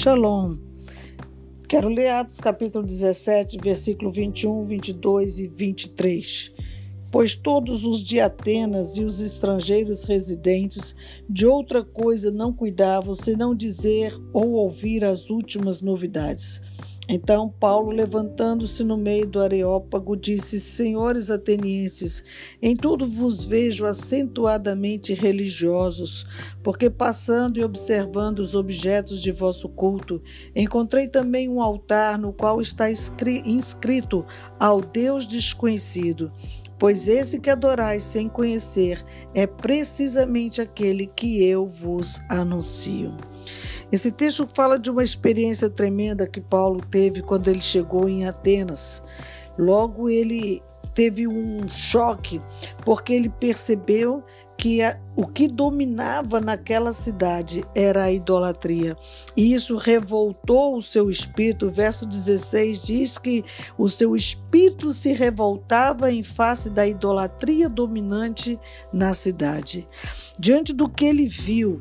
Shalom. Quero ler Atos capítulo 17, versículo 21, 22 e 23. Pois todos os de Atenas e os estrangeiros residentes de outra coisa não cuidavam senão dizer ou ouvir as últimas novidades. Então Paulo, levantando-se no meio do Areópago, disse: Senhores atenienses, em tudo vos vejo acentuadamente religiosos, porque passando e observando os objetos de vosso culto, encontrei também um altar no qual está inscrito ao Deus desconhecido. Pois esse que adorais sem conhecer é precisamente aquele que eu vos anuncio. Esse texto fala de uma experiência tremenda que Paulo teve quando ele chegou em Atenas. Logo ele teve um choque, porque ele percebeu que a, o que dominava naquela cidade era a idolatria. E isso revoltou o seu espírito. O verso 16 diz que o seu espírito se revoltava em face da idolatria dominante na cidade. Diante do que ele viu,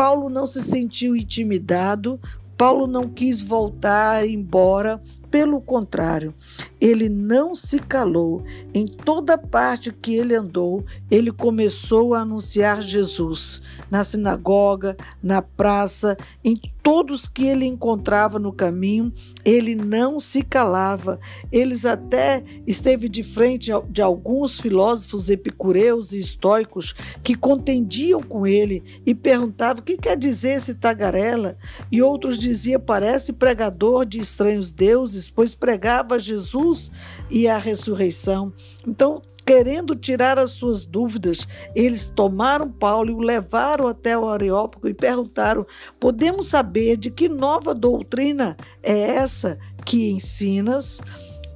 Paulo não se sentiu intimidado, Paulo não quis voltar embora, pelo contrário, ele não se calou. Em toda parte que ele andou, ele começou a anunciar Jesus. Na sinagoga, na praça, em todos que ele encontrava no caminho, ele não se calava. Eles até esteve de frente de alguns filósofos epicureus e estoicos que contendiam com ele e perguntavam: "O que quer dizer esse tagarela?" E outros diziam: "Parece pregador de estranhos deuses, pois pregava Jesus e a ressurreição." Então, querendo tirar as suas dúvidas, eles tomaram Paulo e o levaram até o Areópago e perguntaram: Podemos saber de que nova doutrina é essa que ensinas?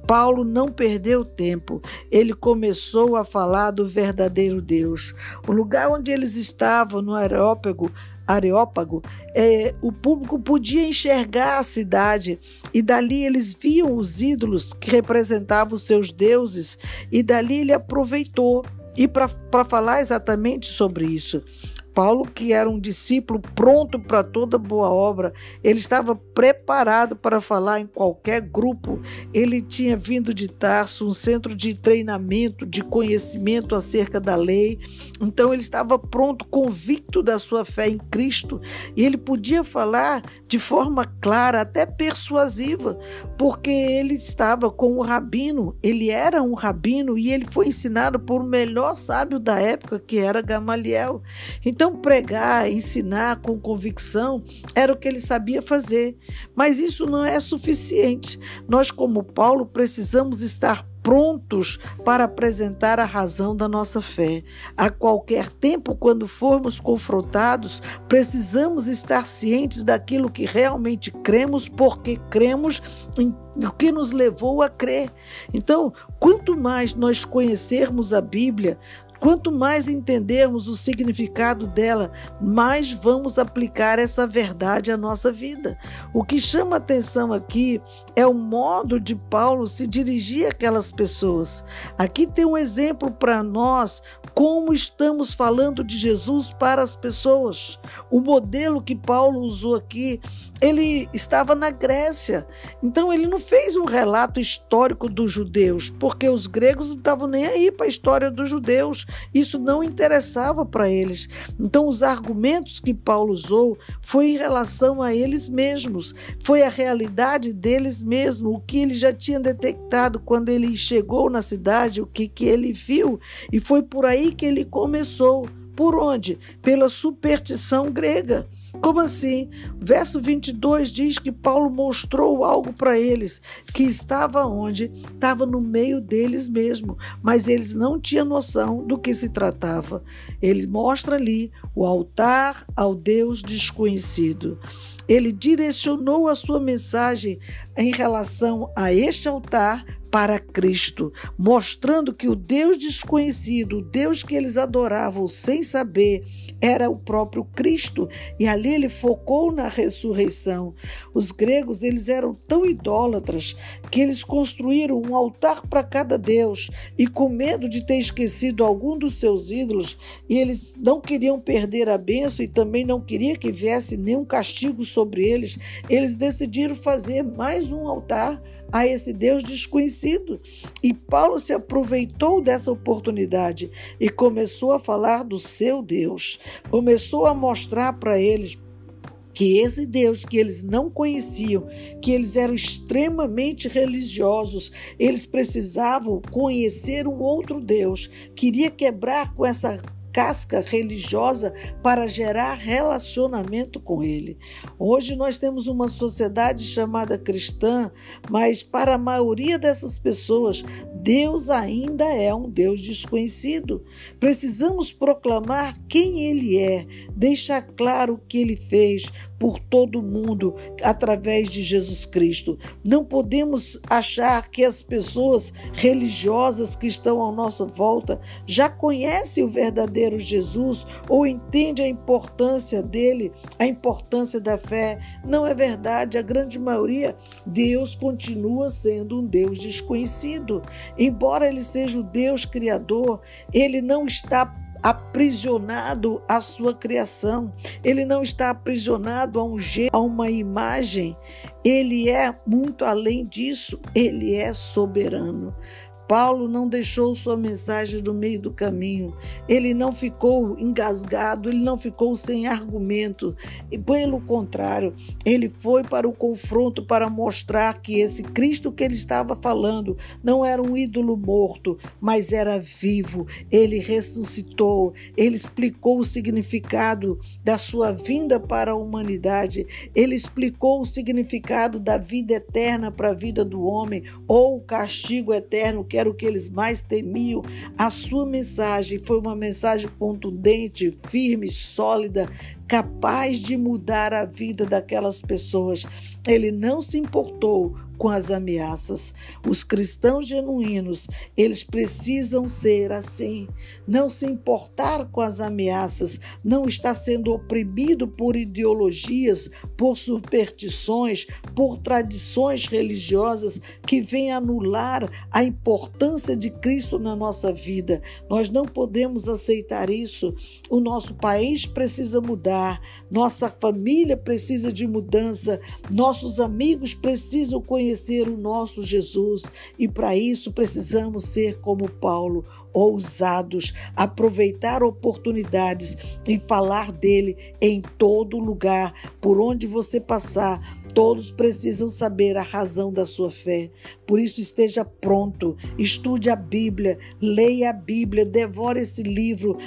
Paulo não perdeu tempo, ele começou a falar do verdadeiro Deus. O lugar onde eles estavam, no Areópago, Areópago, é, o público podia enxergar a cidade e dali eles viam os ídolos que representavam os seus deuses e dali ele aproveitou e para falar exatamente sobre isso. Paulo, que era um discípulo pronto para toda boa obra, ele estava preparado para falar em qualquer grupo. Ele tinha vindo de Tarso, um centro de treinamento, de conhecimento acerca da lei. Então ele estava pronto, convicto da sua fé em Cristo, e ele podia falar de forma clara, até persuasiva, porque ele estava com o rabino, ele era um rabino e ele foi ensinado por o melhor sábio da época, que era Gamaliel. Então então, pregar, ensinar com convicção era o que ele sabia fazer. Mas isso não é suficiente. Nós, como Paulo, precisamos estar prontos para apresentar a razão da nossa fé. A qualquer tempo, quando formos confrontados, precisamos estar cientes daquilo que realmente cremos, porque cremos em o que nos levou a crer. Então, quanto mais nós conhecermos a Bíblia, Quanto mais entendermos o significado dela, mais vamos aplicar essa verdade à nossa vida. O que chama atenção aqui é o modo de Paulo se dirigir àquelas pessoas. Aqui tem um exemplo para nós como estamos falando de Jesus para as pessoas. O modelo que Paulo usou aqui, ele estava na Grécia. Então ele não fez um relato histórico dos judeus, porque os gregos não estavam nem aí para a história dos judeus. Isso não interessava para eles. Então, os argumentos que Paulo usou foi em relação a eles mesmos, foi a realidade deles mesmos, o que ele já tinha detectado quando ele chegou na cidade, o que, que ele viu, e foi por aí que ele começou. Por onde? Pela superstição grega. Como assim? Verso 22 diz que Paulo mostrou algo para eles, que estava onde? Estava no meio deles mesmo, mas eles não tinham noção do que se tratava. Ele mostra ali o altar ao Deus desconhecido. Ele direcionou a sua mensagem em relação a este altar para Cristo, mostrando que o Deus desconhecido, o Deus que eles adoravam sem saber, era o próprio Cristo. E ali ele focou na ressurreição. Os gregos, eles eram tão idólatras que eles construíram um altar para cada deus e com medo de ter esquecido algum dos seus ídolos, e eles não queriam perder a bênção e também não queria que viesse nenhum castigo sobre eles, eles decidiram fazer mais um altar a esse Deus desconhecido. E Paulo se aproveitou dessa oportunidade e começou a falar do seu Deus. Começou a mostrar para eles que esse Deus que eles não conheciam, que eles eram extremamente religiosos, eles precisavam conhecer um outro Deus, queria quebrar com essa casca religiosa para gerar relacionamento com ele. Hoje nós temos uma sociedade chamada cristã, mas para a maioria dessas pessoas, Deus ainda é um Deus desconhecido. Precisamos proclamar quem ele é, deixar claro o que ele fez, por todo mundo através de Jesus Cristo. Não podemos achar que as pessoas religiosas que estão à nossa volta já conhecem o verdadeiro Jesus ou entendem a importância dele, a importância da fé. Não é verdade. A grande maioria, Deus continua sendo um Deus desconhecido. Embora ele seja o Deus criador, ele não está aprisionado à sua criação. Ele não está aprisionado a um jeito, a uma imagem. Ele é muito além disso, ele é soberano. Paulo não deixou sua mensagem no meio do caminho. Ele não ficou engasgado, ele não ficou sem argumento. E, pelo contrário, ele foi para o confronto para mostrar que esse Cristo que ele estava falando não era um ídolo morto, mas era vivo. Ele ressuscitou, ele explicou o significado da sua vinda para a humanidade, ele explicou o significado da vida eterna para a vida do homem ou o castigo eterno que que era o que eles mais temiam. A sua mensagem foi uma mensagem contundente, firme, sólida, capaz de mudar a vida daquelas pessoas. Ele não se importou com as ameaças. Os cristãos genuínos, eles precisam ser assim, não se importar com as ameaças, não estar sendo oprimido por ideologias, por superstições, por tradições religiosas que vêm anular a importância de Cristo na nossa vida. Nós não podemos aceitar isso. O nosso país precisa mudar, nossa família precisa de mudança, nossos amigos precisam conhecer o nosso Jesus e para isso precisamos ser como Paulo, ousados, aproveitar oportunidades e falar dele em todo lugar, por onde você passar. Todos precisam saber a razão da sua fé. Por isso, esteja pronto, estude a Bíblia, leia a Bíblia, devore esse livro,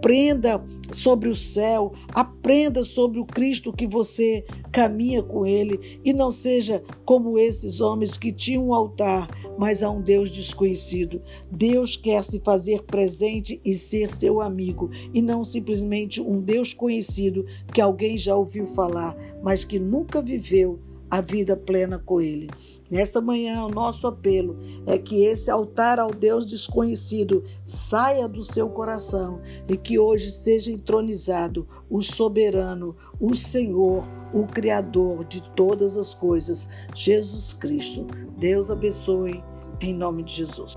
aprenda sobre o céu, aprenda sobre o Cristo que você caminha com ele e não seja como esses homens que tinham um altar, mas a um Deus desconhecido. Deus quer se fazer presente e ser seu amigo, e não simplesmente um Deus conhecido que alguém já ouviu falar, mas que nunca viveu a vida plena com Ele. Nesta manhã, o nosso apelo é que esse altar ao Deus desconhecido saia do seu coração e que hoje seja entronizado o soberano, o Senhor, o Criador de todas as coisas, Jesus Cristo. Deus abençoe, em nome de Jesus.